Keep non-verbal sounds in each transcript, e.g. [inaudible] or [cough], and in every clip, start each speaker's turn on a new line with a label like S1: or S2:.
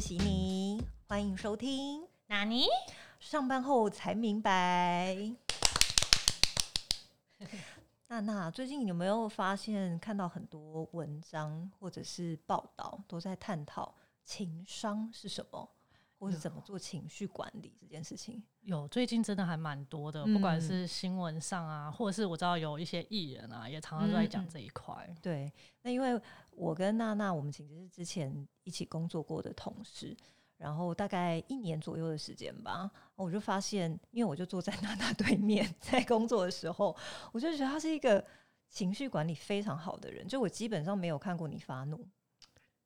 S1: 是悉尼，欢迎收听。
S2: 纳尼？
S1: 上班后才明白。娜娜，最近有没有发现看到很多文章或者是报道都在探讨情商是什么，或是怎么做情绪管理这件事情？
S2: 有，最近真的还蛮多的，不管是新闻上啊，或者是我知道有一些艺人啊，也常常都在讲这一块。
S1: 对，那因为我跟娜娜，我们其实是之前一起工作过的同事。然后大概一年左右的时间吧，我就发现，因为我就坐在 [laughs] 娜娜对面，在工作的时候，我就觉得她是一个情绪管理非常好的人。就我基本上没有看过你发怒，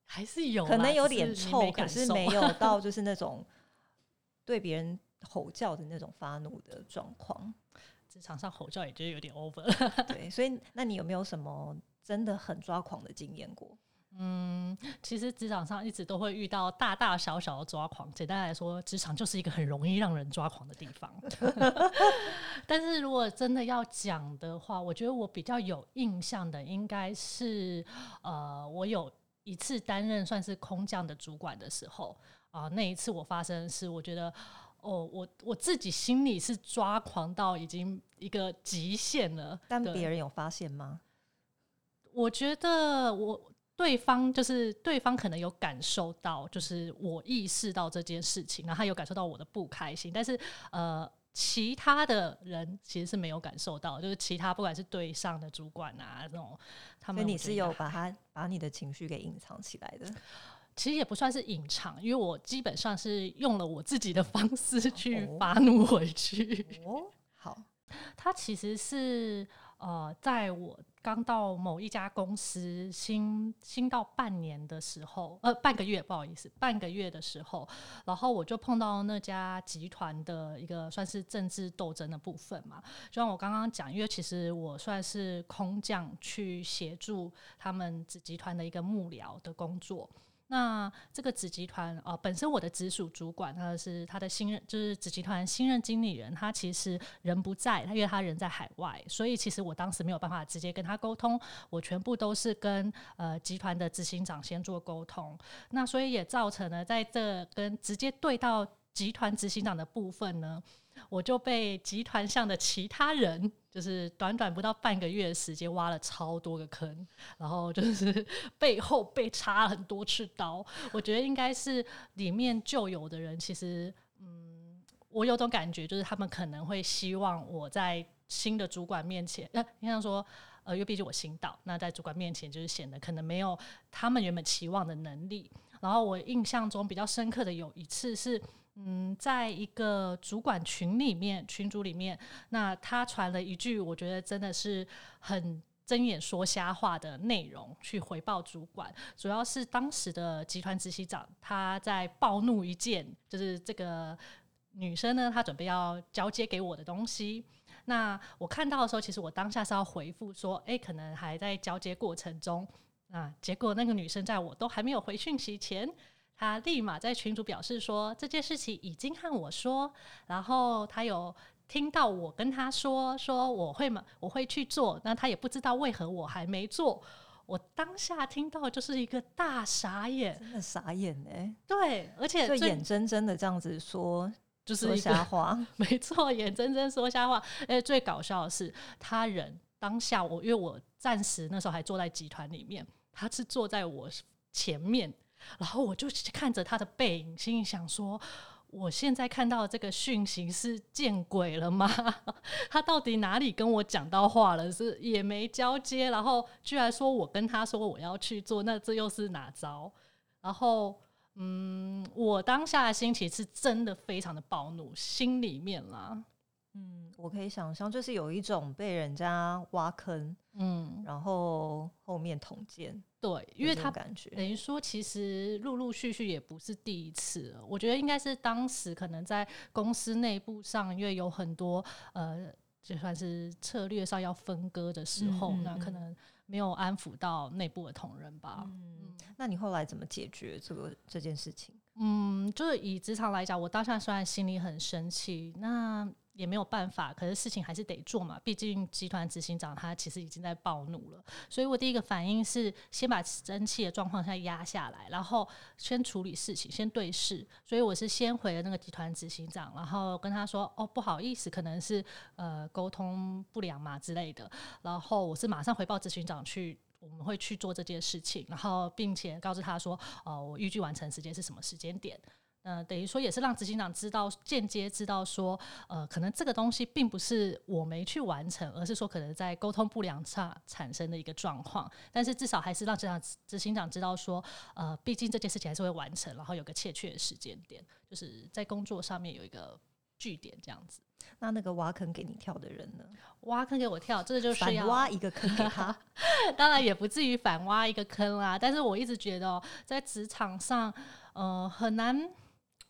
S2: 还是有
S1: 可能有点臭，可是没有 [laughs] 到就是那种对别人吼叫的那种发怒的状况。
S2: 职场上吼叫也觉得有点 over。
S1: 对，所以那你有没有什么真的很抓狂的经验过？
S2: 嗯，其实职场上一直都会遇到大大小小的抓狂。简单来说，职场就是一个很容易让人抓狂的地方。[laughs] 但是如果真的要讲的话，我觉得我比较有印象的，应该是呃，我有一次担任算是空降的主管的时候啊，那一次我发生的是，我觉得哦，我我自己心里是抓狂到已经一个极限了。
S1: 但别人有发现吗？
S2: 我觉得我。对方就是对方，可能有感受到，就是我意识到这件事情，然后他有感受到我的不开心，但是呃，其他的人其实是没有感受到，就是其他不管是对上的主管啊这种，他们
S1: 你是有把他把你的情绪给隐藏起来的，
S2: 其实也不算是隐藏，因为我基本上是用了我自己的方式去发怒回去。
S1: 哦，好，[laughs]
S2: 他其实是呃，在我。刚到某一家公司新新到半年的时候，呃，半个月，不好意思，半个月的时候，然后我就碰到那家集团的一个算是政治斗争的部分嘛。就像我刚刚讲，因为其实我算是空降去协助他们子集团的一个幕僚的工作。那这个子集团呃，本身我的直属主管他是他的新任，就是子集团新任经理人，他其实人不在，他因为他人在海外，所以其实我当时没有办法直接跟他沟通，我全部都是跟呃集团的执行长先做沟通，那所以也造成了在这跟直接对到集团执行长的部分呢。我就被集团上的其他人，就是短短不到半个月的时间，挖了超多个坑，然后就是 [laughs] 背后被插了很多次刀。我觉得应该是里面旧有的人，其实，嗯，我有种感觉，就是他们可能会希望我在新的主管面前，呃，应该说，呃，因为毕竟我新到，那在主管面前就是显得可能没有他们原本期望的能力。然后我印象中比较深刻的有一次是。嗯，在一个主管群里面，群组里面，那他传了一句，我觉得真的是很睁眼说瞎话的内容，去回报主管。主要是当时的集团执行长他在暴怒一件，就是这个女生呢，她准备要交接给我的东西。那我看到的时候，其实我当下是要回复说，哎，可能还在交接过程中。啊，结果那个女生在我都还没有回讯息前。他立马在群主表示说这件事情已经和我说，然后他有听到我跟他说说我会嘛我会去做，那他也不知道为何我还没做。我当下听到就是一个大傻眼，
S1: 真的傻眼哎！
S2: 对，而且
S1: 就眼睁睁的这样子说，就是说瞎话，[laughs]
S2: 没错，眼睁睁说瞎话。哎，最搞笑的是他人当下我，因为我暂时那时候还坐在集团里面，他是坐在我前面。然后我就看着他的背影，心里想说：我现在看到这个讯息是见鬼了吗？[laughs] 他到底哪里跟我讲到话了？是也没交接，然后居然说我跟他说我要去做，那这又是哪招？然后，嗯，我当下的心情是真的非常的暴怒，心里面啦。
S1: 嗯，我可以想象，就是有一种被人家挖坑，嗯，然后后面捅剑，
S2: 对，因为他感觉等于说，其实陆陆续续也不是第一次，我觉得应该是当时可能在公司内部上，因为有很多呃，就算是策略上要分割的时候，那可能没有安抚到内部的同仁吧。
S1: 嗯，那你后来怎么解决这个这件事情？
S2: 嗯，就是以职场来讲，我当下虽然心里很生气，那。也没有办法，可是事情还是得做嘛。毕竟集团执行长他其实已经在暴怒了，所以我第一个反应是先把生气的状况下压下来，然后先处理事情，先对事。所以我是先回了那个集团执行长，然后跟他说：“哦，不好意思，可能是呃沟通不良嘛之类的。”然后我是马上回报执行长去，我们会去做这件事情，然后并且告诉他说：“哦，我预计完成时间是什么时间点。”呃，等于说也是让执行长知道，间接知道说，呃，可能这个东西并不是我没去完成，而是说可能在沟通不良上产生的一个状况。但是至少还是让执行执行长知道说，呃，毕竟这件事情还是会完成，然后有个确切的时间点，就是在工作上面有一个据点这样子。
S1: 那那个挖坑给你跳的人呢？
S2: 挖坑给我跳，这就是
S1: 反挖一个坑给他。[laughs]
S2: 当然也不至于反挖一个坑啦，但是我一直觉得在职场上，呃，很难。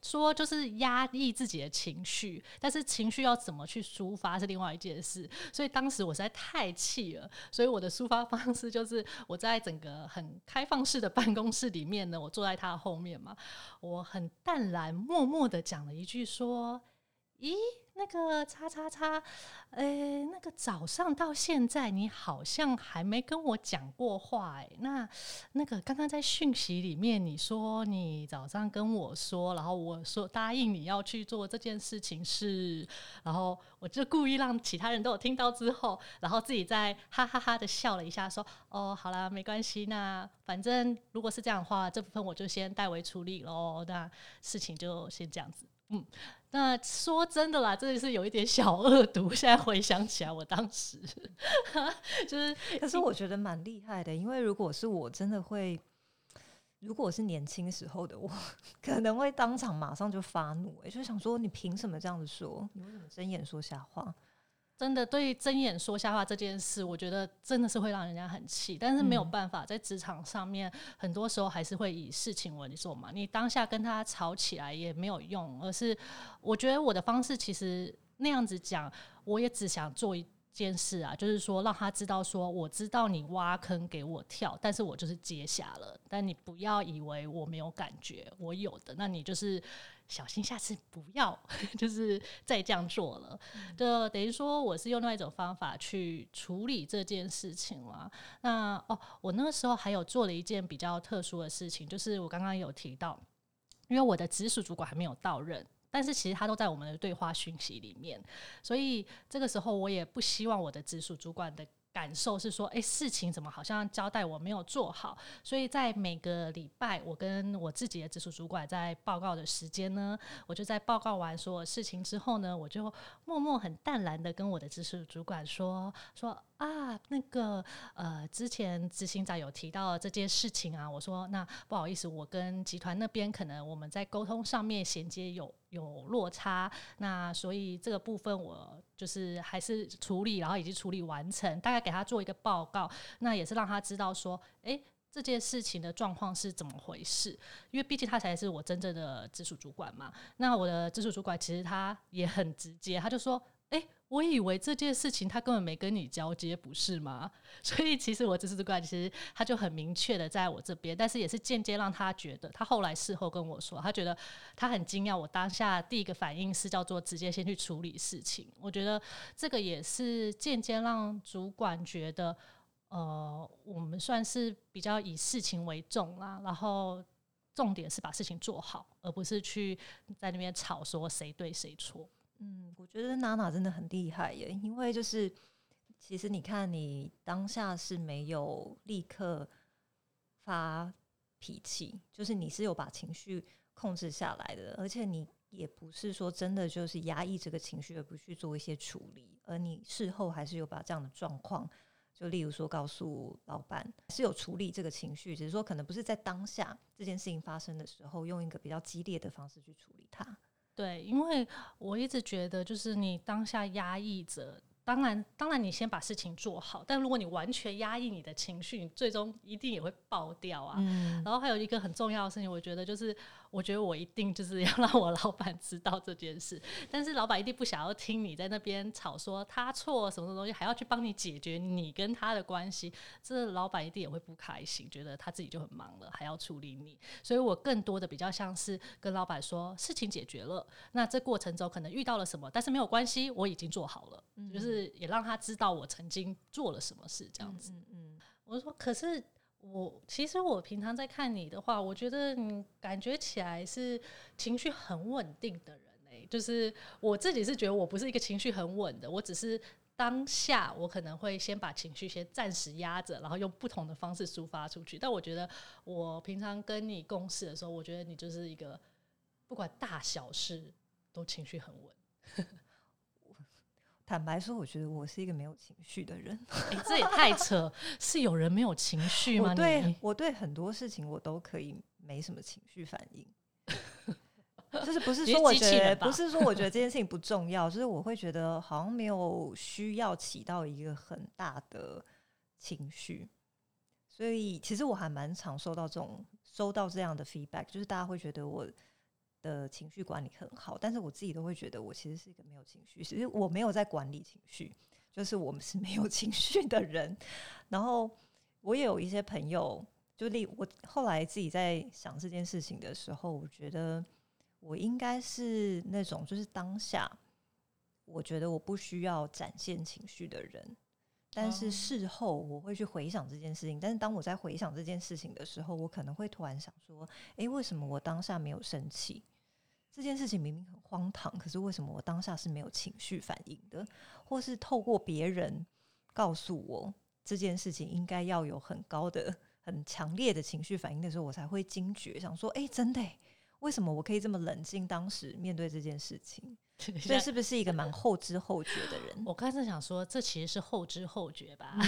S2: 说就是压抑自己的情绪，但是情绪要怎么去抒发是另外一件事。所以当时我实在太气了，所以我的抒发方式就是我在整个很开放式的办公室里面呢，我坐在他后面嘛，我很淡然默默的讲了一句说：“咦。”那个叉叉叉，呃，那个早上到现在，你好像还没跟我讲过话哎。那那个刚刚在讯息里面，你说你早上跟我说，然后我说答应你要去做这件事情是，然后我就故意让其他人都有听到之后，然后自己在哈哈哈的笑了一下，说哦，好啦，没关系，那反正如果是这样的话，这部分我就先代为处理喽。那事情就先这样子，嗯。那说真的啦，真的是有一点小恶毒。[laughs] 现在回想起来，我当时就是，
S1: 可是我觉得蛮厉害的，因为如果是我，真的会，如果是年轻时候的我，[laughs] 可能会当场马上就发怒，也，就想说你凭什么这样子说？你为什么睁眼说瞎话？
S2: 真的对睁眼说瞎话这件事，我觉得真的是会让人家很气，但是没有办法，在职场上面，很多时候还是会以事情为重嘛。你当下跟他吵起来也没有用，而是我觉得我的方式其实那样子讲，我也只想做一件事啊，就是说让他知道，说我知道你挖坑给我跳，但是我就是接下了，但你不要以为我没有感觉，我有的，那你就是。小心，下次不要 [laughs] 就是再这样做了。就等于说，我是用另外一种方法去处理这件事情了。那哦，我那个时候还有做了一件比较特殊的事情，就是我刚刚有提到，因为我的直属主管还没有到任，但是其实他都在我们的对话讯息里面，所以这个时候我也不希望我的直属主管的。感受是说，哎，事情怎么好像交代我没有做好？所以在每个礼拜，我跟我自己的直属主管在报告的时间呢，我就在报告完所有事情之后呢，我就默默很淡然的跟我的直属主管说说。啊，那个呃，之前执行长有提到这件事情啊，我说那不好意思，我跟集团那边可能我们在沟通上面衔接有有落差，那所以这个部分我就是还是处理，然后已经处理完成，大概给他做一个报告，那也是让他知道说，哎，这件事情的状况是怎么回事，因为毕竟他才是我真正的直属主管嘛。那我的直属主管其实他也很直接，他就说。哎，我以为这件事情他根本没跟你交接，不是吗？[laughs] 所以其实我这次的关，其实他就很明确的在我这边，但是也是间接让他觉得，他后来事后跟我说，他觉得他很惊讶。我当下第一个反应是叫做直接先去处理事情。我觉得这个也是间接让主管觉得，呃，我们算是比较以事情为重啦，然后重点是把事情做好，而不是去在那边吵说谁对谁错。
S1: 嗯，我觉得娜娜真的很厉害耶，因为就是其实你看，你当下是没有立刻发脾气，就是你是有把情绪控制下来的，而且你也不是说真的就是压抑这个情绪而不去做一些处理，而你事后还是有把这样的状况，就例如说告诉老板是有处理这个情绪，只是说可能不是在当下这件事情发生的时候用一个比较激烈的方式去处理它。
S2: 对，因为我一直觉得，就是你当下压抑着，当然，当然，你先把事情做好。但如果你完全压抑你的情绪，你最终一定也会爆掉啊。然后还有一个很重要的事情，我觉得就是我觉得我一定就是要 [laughs] 让我老板知道这件事，但是老板一定不想要听你在那边吵说他错什么什么东西，还要去帮你解决你跟他的关系，这老板一定也会不开心，觉得他自己就很忙了，还要处理你。所以我更多的比较像是跟老板说事情解决了，那这过程中可能遇到了什么，但是没有关系，我已经做好了，就是也让他知道我曾经做了什么事，这样子。嗯，我说可是。我其实我平常在看你的话，我觉得你感觉起来是情绪很稳定的人诶。就是我自己是觉得我不是一个情绪很稳的，我只是当下我可能会先把情绪先暂时压着，然后用不同的方式抒发出去。但我觉得我平常跟你共事的时候，我觉得你就是一个不管大小事都情绪很稳。
S1: 坦白说，我觉得我是一个没有情绪的人。[laughs]
S2: 哎，这也太扯！是有人没有情绪吗？
S1: 我对，我对很多事情我都可以没什么情绪反应。就是不是说我觉得，不是说我觉得这件事情不重要，就是我会觉得好像没有需要起到一个很大的情绪。所以其实我还蛮常收到这种收到这样的 feedback，就是大家会觉得我。的情绪管理很好，但是我自己都会觉得我其实是一个没有情绪，其实我没有在管理情绪，就是我们是没有情绪的人。然后我也有一些朋友，就例我后来自己在想这件事情的时候，我觉得我应该是那种就是当下我觉得我不需要展现情绪的人，但是事后我会去回想这件事情。但是当我在回想这件事情的时候，我可能会突然想说：，诶，为什么我当下没有生气？这件事情明明很荒唐，可是为什么我当下是没有情绪反应的？或是透过别人告诉我这件事情应该要有很高的、很强烈的情绪反应的时候，我才会惊觉，想说：哎，真的？为什么我可以这么冷静？当时面对这件事情，[laughs] 所以是不是一个蛮后知后觉的人？
S2: 我刚才想说，这其实是后知后觉吧？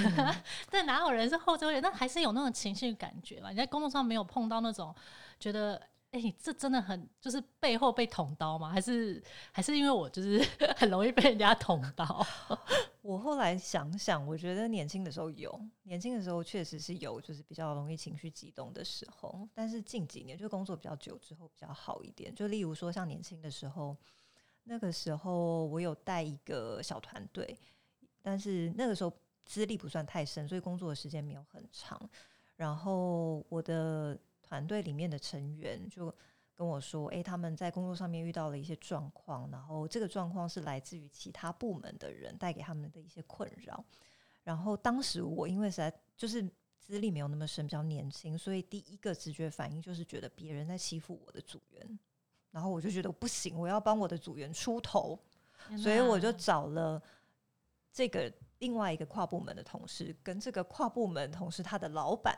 S2: 但哪有人是后知后觉？那还是有那种情绪感觉吧？你在工作上没有碰到那种觉得？哎，这真的很就是背后被捅刀吗？还是还是因为我就是 [laughs] 很容易被人家捅刀？[laughs]
S1: 我后来想想，我觉得年轻的时候有，年轻的时候确实是有，就是比较容易情绪激动的时候。但是近几年就工作比较久之后比较好一点。就例如说，像年轻的时候，那个时候我有带一个小团队，但是那个时候资历不算太深，所以工作的时间没有很长。然后我的。团队里面的成员就跟我说：“诶，他们在工作上面遇到了一些状况，然后这个状况是来自于其他部门的人带给他们的一些困扰。然后当时我因为实在就是资历没有那么深，比较年轻，所以第一个直觉反应就是觉得别人在欺负我的组员。然后我就觉得不行，我要帮我的组员出头，所以我就找了这个另外一个跨部门的同事，跟这个跨部门同事他的老板。”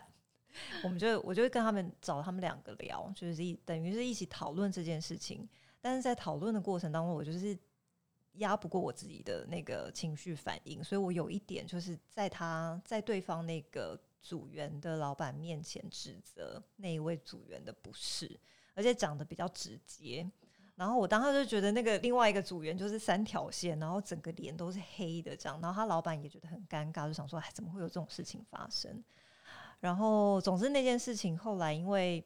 S1: 我们就我就会跟他们找他们两个聊，就是一等于是一起讨论这件事情。但是在讨论的过程当中，我就是压不过我自己的那个情绪反应，所以我有一点就是在他在对方那个组员的老板面前指责那一位组员的不是，而且讲的比较直接。然后我当时就觉得那个另外一个组员就是三条线，然后整个脸都是黑的这样。然后他老板也觉得很尴尬，就想说：“哎，怎么会有这种事情发生？”然后，总之那件事情后来，因为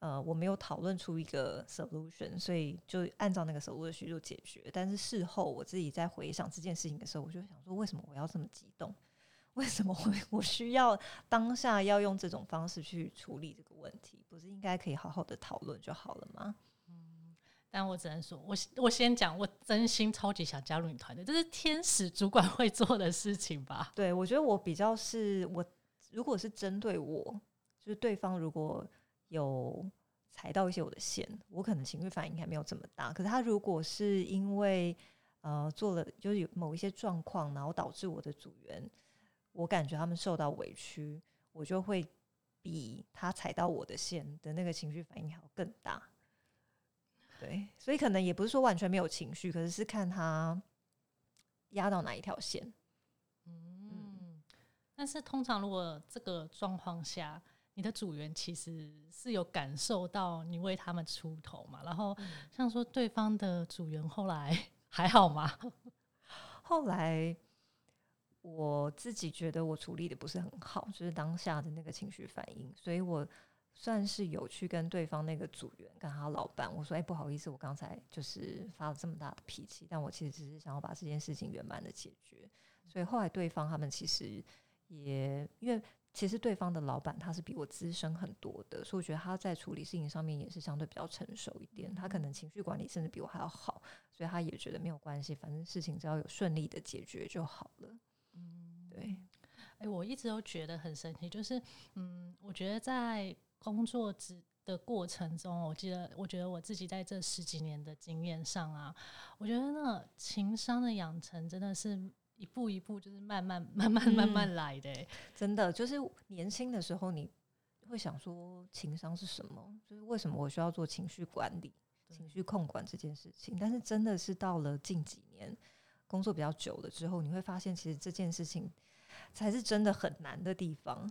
S1: 呃我没有讨论出一个 solution，所以就按照那个 solution 就解决。但是事后我自己在回想这件事情的时候，我就想说，为什么我要这么激动？为什么我 [laughs] 我需要当下要用这种方式去处理这个问题？不是应该可以好好的讨论就好了吗？
S2: 嗯，但我只能说，我我先讲，我真心超级想加入你团队，这是天使主管会做的事情吧？
S1: 对，我觉得我比较是我。如果是针对我，就是对方如果有踩到一些我的线，我可能情绪反应还没有这么大。可是他如果是因为呃做了就是有某一些状况，然后导致我的组员，我感觉他们受到委屈，我就会比他踩到我的线的那个情绪反应还要更大。对，所以可能也不是说完全没有情绪，可是是看他压到哪一条线。
S2: 但是通常，如果这个状况下，你的组员其实是有感受到你为他们出头嘛？然后像说对方的组员后来 [laughs] 还好吗？[laughs]
S1: 后来我自己觉得我处理的不是很好，就是当下的那个情绪反应，所以我算是有去跟对方那个组员跟他老板我说，哎，不好意思，我刚才就是发了这么大的脾气，但我其实只是想要把这件事情圆满的解决。所以后来对方他们其实也因为其实对方的老板他是比我资深很多的，所以我觉得他在处理事情上面也是相对比较成熟一点。他可能情绪管理甚至比我还要好，所以他也觉得没有关系，反正事情只要有顺利的解决就好了。嗯，对。
S2: 哎，我一直都觉得很神奇，就是嗯，我觉得在工作之的过程中，我记得，我觉得我自己在这十几年的经验上啊，我觉得那情商的养成真的是一步一步，就是慢慢、[laughs] 慢慢、慢慢来的。
S1: 真的，就是年轻的时候，你会想说情商是什么？就是为什么我需要做情绪管理、情绪控管这件事情？但是真的是到了近几年工作比较久了之后，你会发现，其实这件事情。才是真的很难的地方。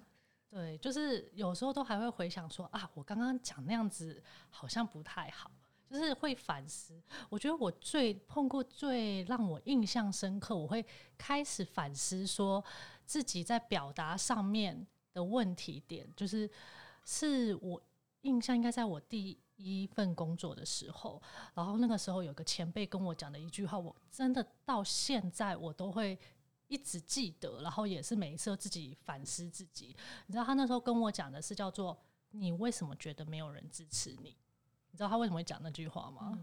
S2: 对，就是有时候都还会回想说啊，我刚刚讲那样子好像不太好，就是会反思。我觉得我最碰过最让我印象深刻，我会开始反思说自己在表达上面的问题点，就是是我印象应该在我第一份工作的时候，然后那个时候有个前辈跟我讲的一句话，我真的到现在我都会。一直记得，然后也是每一次自己反思自己。你知道他那时候跟我讲的是叫做“你为什么觉得没有人支持你？”你知道他为什么会讲那句话吗？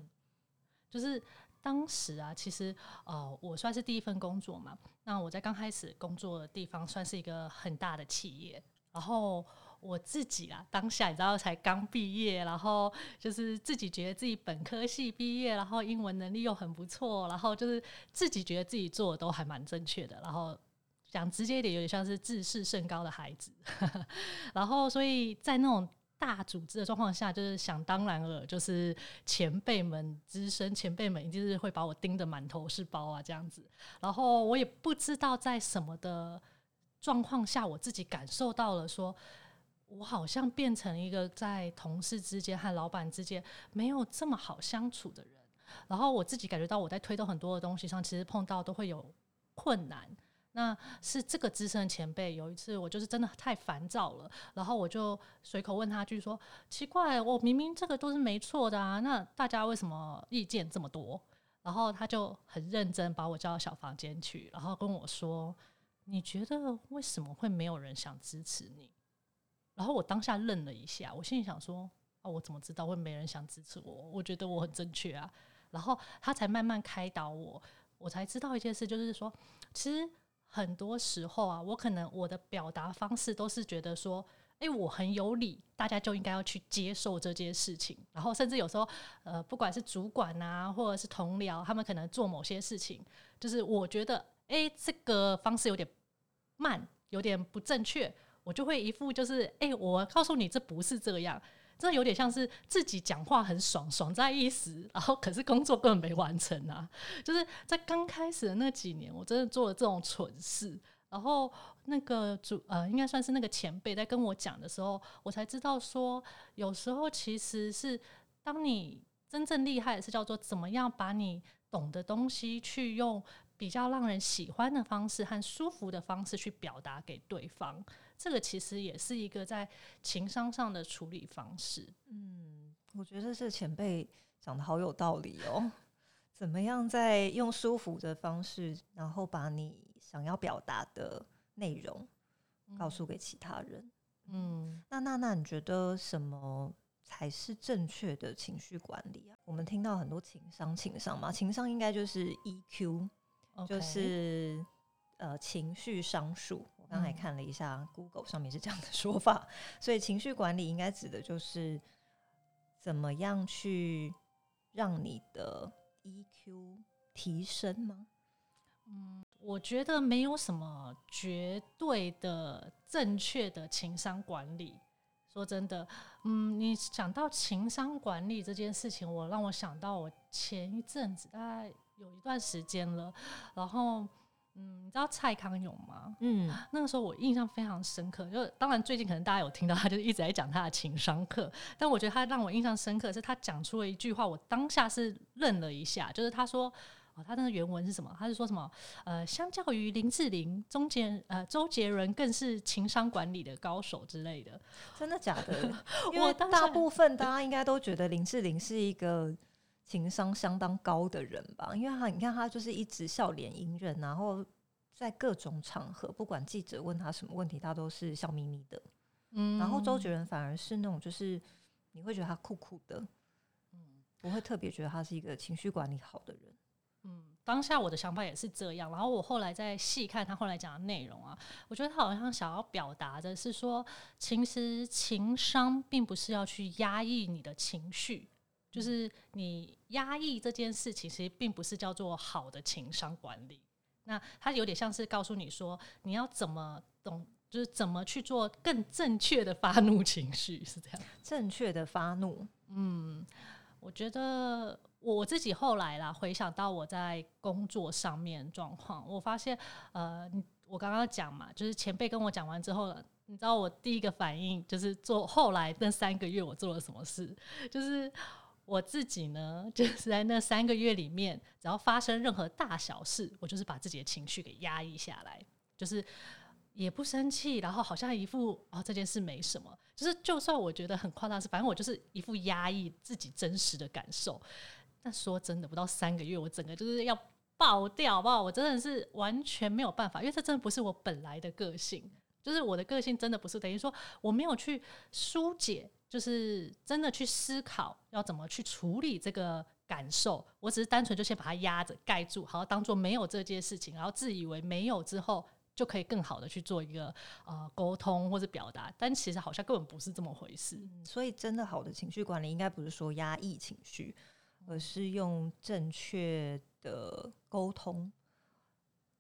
S2: 就是当时啊，其实呃，我算是第一份工作嘛。那我在刚开始工作的地方算是一个很大的企业，然后。我自己啊，当下你知道才刚毕业，然后就是自己觉得自己本科系毕业，然后英文能力又很不错，然后就是自己觉得自己做的都还蛮正确的，然后讲直接一点，有点像是自视甚高的孩子。[laughs] 然后所以在那种大组织的状况下，就是想当然了，就是前辈们、资深前辈们，一定是会把我盯得满头是包啊，这样子。然后我也不知道在什么的状况下，我自己感受到了说。我好像变成一个在同事之间和老板之间没有这么好相处的人，然后我自己感觉到我在推动很多的东西上，其实碰到都会有困难。那是这个资深前辈有一次，我就是真的太烦躁了，然后我就随口问他一句说：“奇怪，我明明这个都是没错的啊，那大家为什么意见这么多？”然后他就很认真把我叫到小房间去，然后跟我说：“你觉得为什么会没有人想支持你？”然后我当下愣了一下，我心里想说：“哦，我怎么知道会没人想支持我？我觉得我很正确啊。”然后他才慢慢开导我，我才知道一件事，就是说，其实很多时候啊，我可能我的表达方式都是觉得说：“哎，我很有理，大家就应该要去接受这件事情。”然后甚至有时候，呃，不管是主管啊，或者是同僚，他们可能做某些事情，就是我觉得，哎，这个方式有点慢，有点不正确。我就会一副就是，哎，我告诉你这不是这样，这有点像是自己讲话很爽，爽在一时，然后可是工作根本没完成啊。就是在刚开始的那几年，我真的做了这种蠢事，然后那个主呃，应该算是那个前辈在跟我讲的时候，我才知道说，有时候其实是当你真正厉害的是叫做怎么样把你懂的东西去用比较让人喜欢的方式和舒服的方式去表达给对方。这个其实也是一个在情商上的处理方式。
S1: 嗯，我觉得这前辈讲的好有道理哦。怎么样在用舒服的方式，然后把你想要表达的内容告诉给其他人？嗯，那娜娜你觉得什么才是正确的情绪管理啊？我们听到很多情商，情商嘛，情商应该就是 EQ，就是呃情绪商数。我刚才看了一下，Google 上面是这样的说法，所以情绪管理应该指的就是怎么样去让你的 EQ 提升吗？
S2: 嗯，我觉得没有什么绝对的正确的情商管理。说真的，嗯，你讲到情商管理这件事情，我让我想到我前一阵子大概有一段时间了，然后。嗯，你知道蔡康永吗？嗯，那个时候我印象非常深刻。就当然最近可能大家有听到，他就一直在讲他的情商课。但我觉得他让我印象深刻是他讲出了一句话，我当下是愣了一下，就是他说：“哦，他那个原文是什么？他是说什么？呃，相较于林志玲、周杰呃周杰伦，更是情商管理的高手之类的。
S1: 真的假的？[laughs] 因为大部分大家应该都觉得林志玲是一个情商相当高的人吧？因为他你看他就是一直笑脸迎人，然后在各种场合，不管记者问他什么问题，他都是笑眯眯的。嗯，然后周杰伦反而是那种就是你会觉得他酷酷的，嗯，不会特别觉得他是一个情绪管理好的人。
S2: 嗯，当下我的想法也是这样。然后我后来再细看他后来讲的内容啊，我觉得他好像想要表达的是说，其实情商并不是要去压抑你的情绪，就是你压抑这件事情，其实并不是叫做好的情商管理。那它有点像是告诉你说，你要怎么懂，就是怎么去做更正确的发怒情绪，是这样。
S1: 正确的发怒，
S2: 嗯，我觉得。我自己后来啦，回想到我在工作上面状况，我发现，呃，我刚刚讲嘛，就是前辈跟我讲完之后，你知道我第一个反应就是做后来那三个月我做了什么事，就是我自己呢，就是在那三个月里面，只要发生任何大小事，我就是把自己的情绪给压抑下来，就是也不生气，然后好像一副哦这件事没什么，就是就算我觉得很夸张，是反正我就是一副压抑自己真实的感受。但说真的，不到三个月，我整个就是要爆掉，好不好？我真的是完全没有办法，因为这真的不是我本来的个性，就是我的个性真的不是等于说我没有去疏解，就是真的去思考要怎么去处理这个感受，我只是单纯就先把它压着盖住，好当做没有这件事情，然后自以为没有之后就可以更好的去做一个呃沟通或者表达，但其实好像根本不是这么回事。
S1: 所以，真的好的情绪管理应该不是说压抑情绪。而是用正确的沟通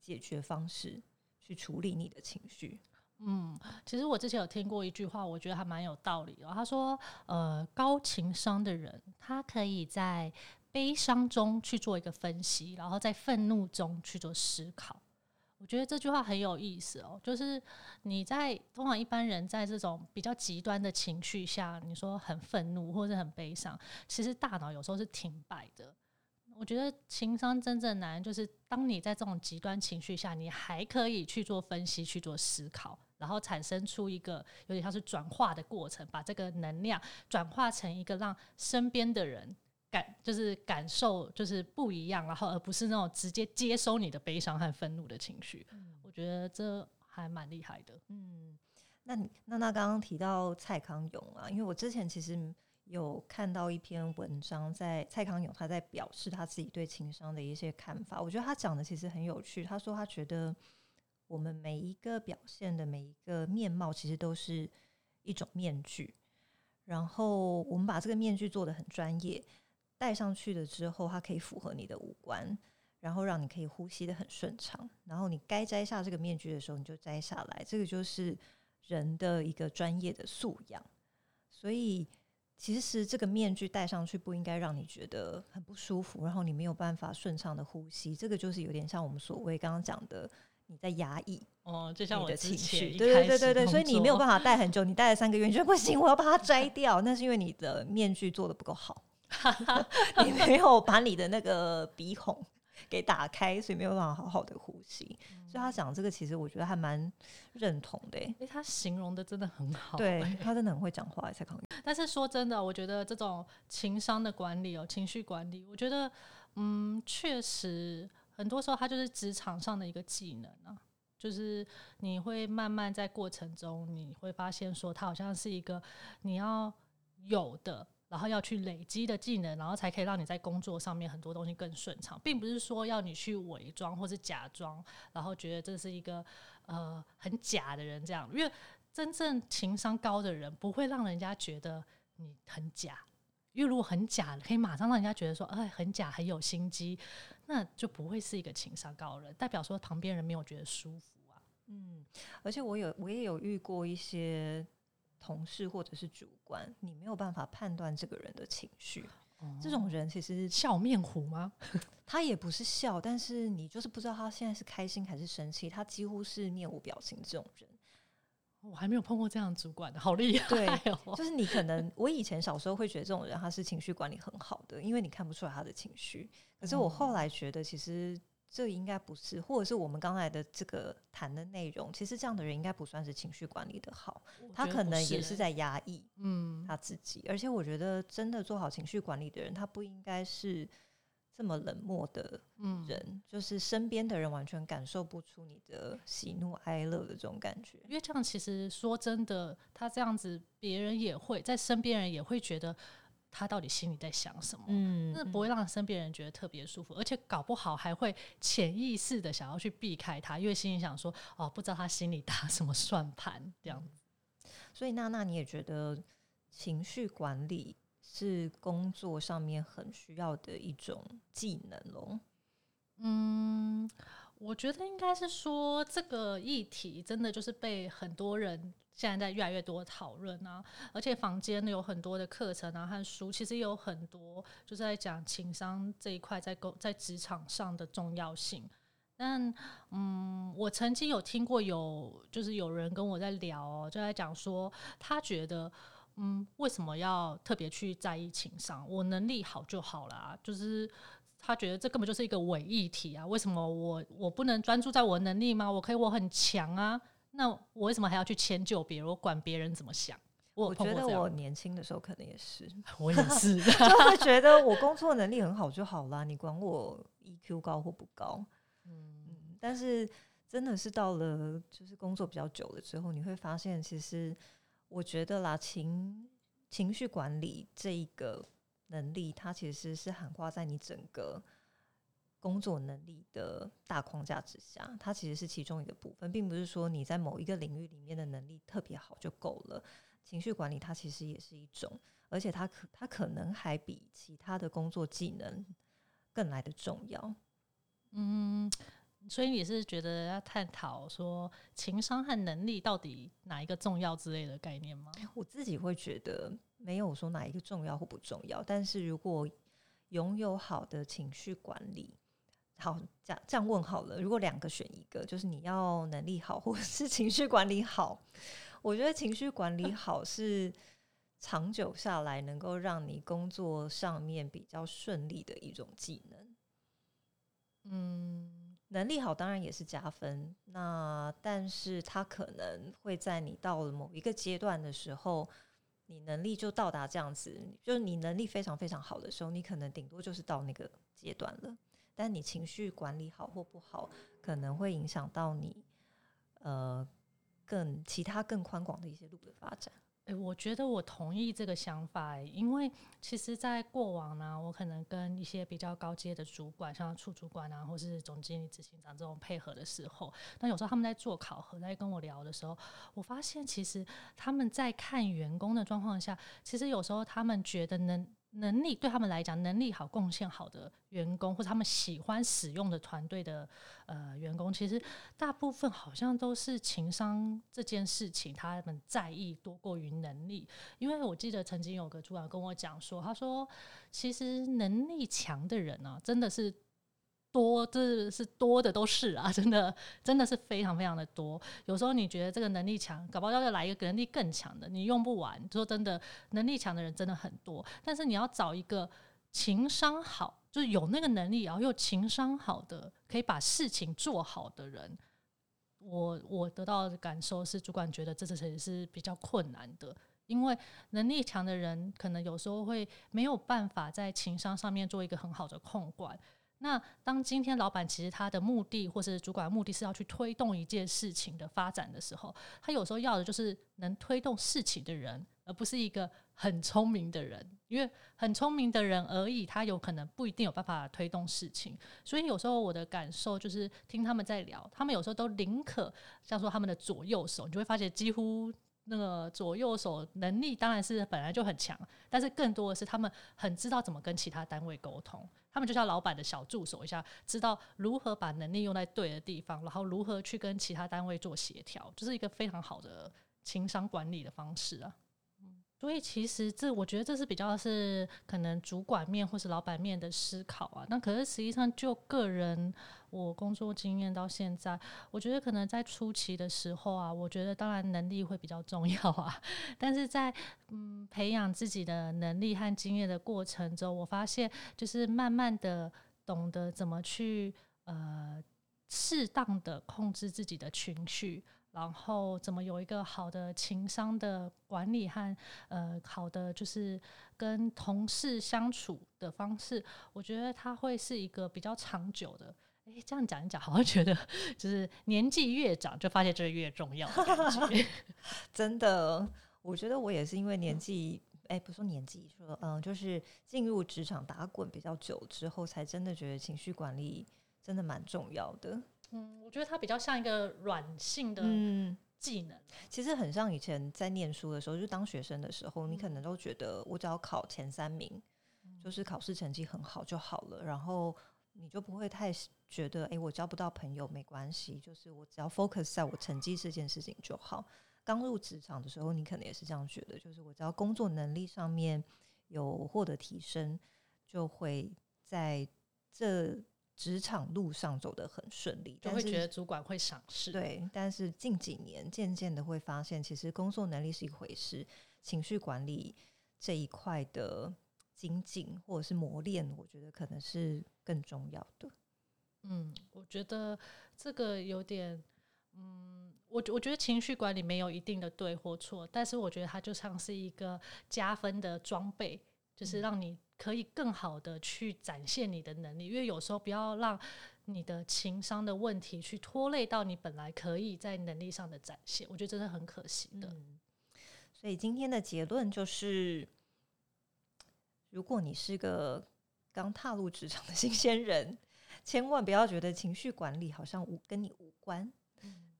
S1: 解决方式去处理你的情绪。
S2: 嗯，其实我之前有听过一句话，我觉得还蛮有道理的。他说：“呃，高情商的人，他可以在悲伤中去做一个分析，然后在愤怒中去做思考。”我觉得这句话很有意思哦，就是你在通常一般人在这种比较极端的情绪下，你说很愤怒或者很悲伤，其实大脑有时候是停摆的。我觉得情商真正难，就是当你在这种极端情绪下，你还可以去做分析、去做思考，然后产生出一个有点像是转化的过程，把这个能量转化成一个让身边的人。感就是感受就是不一样，然后而不是那种直接接收你的悲伤和愤怒的情绪。我觉得这还蛮厉害的。
S1: 嗯，那娜娜刚刚提到蔡康永啊，因为我之前其实有看到一篇文章，在蔡康永他在表示他自己对情商的一些看法。我觉得他讲的其实很有趣。他说他觉得我们每一个表现的每一个面貌，其实都是一种面具，然后我们把这个面具做的很专业。戴上去了之后，它可以符合你的五官，然后让你可以呼吸的很顺畅。然后你该摘下这个面具的时候，你就摘下来。这个就是人的一个专业的素养。所以，其实这个面具戴上去不应该让你觉得很不舒服，然后你没有办法顺畅的呼吸。这个就是有点像我们所谓刚刚讲的，你在压抑
S2: 哦，就像我的情绪。
S1: 对对对对对，所以你没有办法戴很久，你戴了三个月，你觉得不行，我要把它摘掉。那是因为你的面具做的不够好。[laughs] 你没有把你的那个鼻孔给打开，所以没有办法好好的呼吸。所以他讲这个，其实我觉得还蛮认同的。
S2: 哎，他形容的真的很好，
S1: 对他真的很会讲话，蔡康永。
S2: 但是说真的，我觉得这种情商的管理哦，情绪管理，我觉得嗯，确实很多时候它就是职场上的一个技能啊，就是你会慢慢在过程中，你会发现说，它好像是一个你要有的。然后要去累积的技能，然后才可以让你在工作上面很多东西更顺畅，并不是说要你去伪装或是假装，然后觉得这是一个呃很假的人这样。因为真正情商高的人不会让人家觉得你很假，因为如果很假，可以马上让人家觉得说，哎，很假，很有心机，那就不会是一个情商高的人，代表说旁边人没有觉得舒服啊。
S1: 嗯，而且我有我也有遇过一些。同事或者是主管，你没有办法判断这个人的情绪。这种人其实
S2: 笑面虎吗？[laughs]
S1: 他也不是笑，但是你就是不知道他现在是开心还是生气。他几乎是面无表情这种人。
S2: 我还没有碰过这样的主管，好厉害
S1: 对
S2: 哦！
S1: 就是你可能，我以前小时候会觉得这种人他是情绪管理很好的，因为你看不出来他的情绪。可是我后来觉得，其实这应该不是，或者是我们刚才的这个谈的内容，其实这样的人应该不算是情绪管理的好，他可能也是在压抑
S2: 嗯
S1: 他自己。而且我觉得，真的做好情绪管理的人，他不应该是这么冷漠的
S2: 嗯
S1: 人，就是身边的人完全感受不出你的喜怒哀乐的这种感觉。
S2: 因为这样其实说真的，他这样子，别人也会在身边人也会觉得他到底心里在想什么。
S1: 嗯
S2: 那不会让身边人觉得特别舒服，而且搞不好还会潜意识的想要去避开他，因为心里想说哦，不知道他心里打 [laughs] 什么算盘这样子。
S1: 所以娜娜，你也觉得情绪管理是工作上面很需要的一种技能咯？
S2: 嗯，我觉得应该是说这个议题真的就是被很多人现在在越来越多讨论啊，而且坊间有很多的课程啊和书，其实有很多就是在讲情商这一块在工在职场上的重要性。但嗯，我曾经有听过有就是有人跟我在聊哦，就在讲说他觉得。嗯，为什么要特别去在意情商？我能力好就好啦，就是他觉得这根本就是一个伪议题啊！为什么我我不能专注在我能力吗？我可以我很强啊，那我为什么还要去迁就别人？我管别人怎么想？我
S1: 我觉得我年轻的时候可能也是，[laughs]
S2: 我也是，[laughs]
S1: 就会觉得我工作能力很好就好啦，你管我 EQ 高或不高？嗯，但是真的是到了就是工作比较久了之后，你会发现，其实我觉得啦，情情绪管理这一个能力，它其实是涵盖在你整个工作能力的大框架之下，它其实是其中一个部分，并不是说你在某一个领域里面的能力特别好就够了。情绪管理它其实也是一种，而且它可它可能还比其他的工作技能更来的重要。
S2: 嗯，所以你是觉得要探讨说情商和能力到底哪一个重要之类的概念吗？
S1: 我自己会觉得没有说哪一个重要或不重要，但是如果拥有好的情绪管理，好，这样这样问好了，如果两个选一个，就是你要能力好，或者是情绪管理好，我觉得情绪管理好是长久下来能够让你工作上面比较顺利的一种技能。
S2: 嗯，
S1: 能力好当然也是加分，那但是它可能会在你到了某一个阶段的时候，你能力就到达这样子，就是你能力非常非常好的时候，你可能顶多就是到那个阶段了。但你情绪管理好或不好，可能会影响到你呃更其他更宽广的一些路的发展。
S2: 诶、我觉得我同意这个想法、诶因为其实，在过往呢，我可能跟一些比较高阶的主管，像处主管啊，或是总经理、执行长这种配合的时候，那有时候他们在做考核，在跟我聊的时候，我发现其实他们在看员工的状况下，其实有时候他们觉得能能力对他们来讲，能力好、贡献好的员工，或者他们喜欢使用的团队的呃员工，其实大部分好像都是情商这件事情，他们在意多过于能力。因为我记得曾经有个主管跟我讲说，他说其实能力强的人呢、真的是。多，这是多的都是啊，真的真的是非常非常的多。有时候你觉得这个能力强，搞不好要来一个能力更强的，你用不完。说真的，能力强的人真的很多，但是你要找一个情商好，就是有那个能力，然后又情商好的，可以把事情做好的人。我我得到的感受是，主管觉得这其实是比较困难的，因为能力强的人可能有时候会没有办法在情商上面做一个很好的控管。那当今天老板其实他的目的或是主管的目的是要去推动一件事情的发展的时候，他有时候要的就是能推动事情的人，而不是一个很聪明的人。因为很聪明的人而已，他有可能不一定有办法推动事情。所以有时候我的感受就是听他们在聊，他们有时候都宁可像说他们的左右手，你就会发现几乎。那个左右手能力当然是本来就很强，但是更多的是他们很知道怎么跟其他单位沟通。他们就像老板的小助手一下，知道如何把能力用在对的地方，然后如何去跟其他单位做协调，就是一个非常好的情商管理的方式啊。所以其实这我觉得这是比较是可能主管面或是老板面的思考啊。那可是实际上就个人我工作经验到现在，我觉得可能在初期的时候啊，我觉得当然能力会比较重要啊。[laughs] 但是在嗯培养自己的能力和经验的过程中，我发现就是慢慢的懂得怎么去呃适当的控制自己的情绪。然后怎么有一个好的情商的管理和呃好的就是跟同事相处的方式，我觉得它会是一个比较长久的。诶，这样讲一讲，好像觉得就是年纪越长就发现这越重要。[laughs]
S1: 真的，我觉得我也是因为年纪，哎，不说年纪，说嗯，就是进入职场打滚比较久之后，才真的觉得情绪管理真的蛮重要的。
S2: 嗯，我觉得它比较像一个软性的技能，
S1: 其实很像以前在念书的时候，就当学生的时候，你可能都觉得我只要考前三名，就是考试成绩很好就好了，然后你就不会太觉得，哎，我交不到朋友没关系，就是我只要 focus 在我成绩这件事情就好。刚入职场的时候，你可能也是这样觉得，就是我只要工作能力上面有获得提升，就会在这。职场路上走得很顺利，
S2: 就会觉得主管会赏识。
S1: 对，但是近几年渐渐的会发现，其实工作能力是一回事，情绪管理这一块的精进或者是磨练，我觉得可能是更重要的。
S2: 嗯，我觉得这个有点，嗯，我我觉得情绪管理没有一定的对或错，但是我觉得它就像是一个加分的装备，就是让你。可以更好的去展现你的能力，因为有时候不要让你的情商的问题去拖累到你本来可以在能力上的展现，我觉得真的很可惜的。
S1: 所以今天的结论就是，如果你是个刚踏入职场的新鲜人，千万不要觉得情绪管理好像无跟你无关。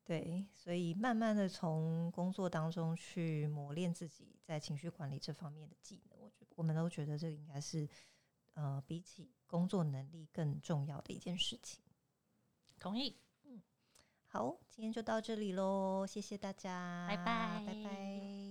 S1: 对，所以慢慢的从工作当中去磨练自己在情绪管理这方面的技能，我觉得我们都觉得这个应该是呃比起工作能力更重要的一件事情。
S2: 同意，
S1: 嗯，好，今天就到这里喽，谢谢大家，
S2: 拜拜，
S1: 拜拜。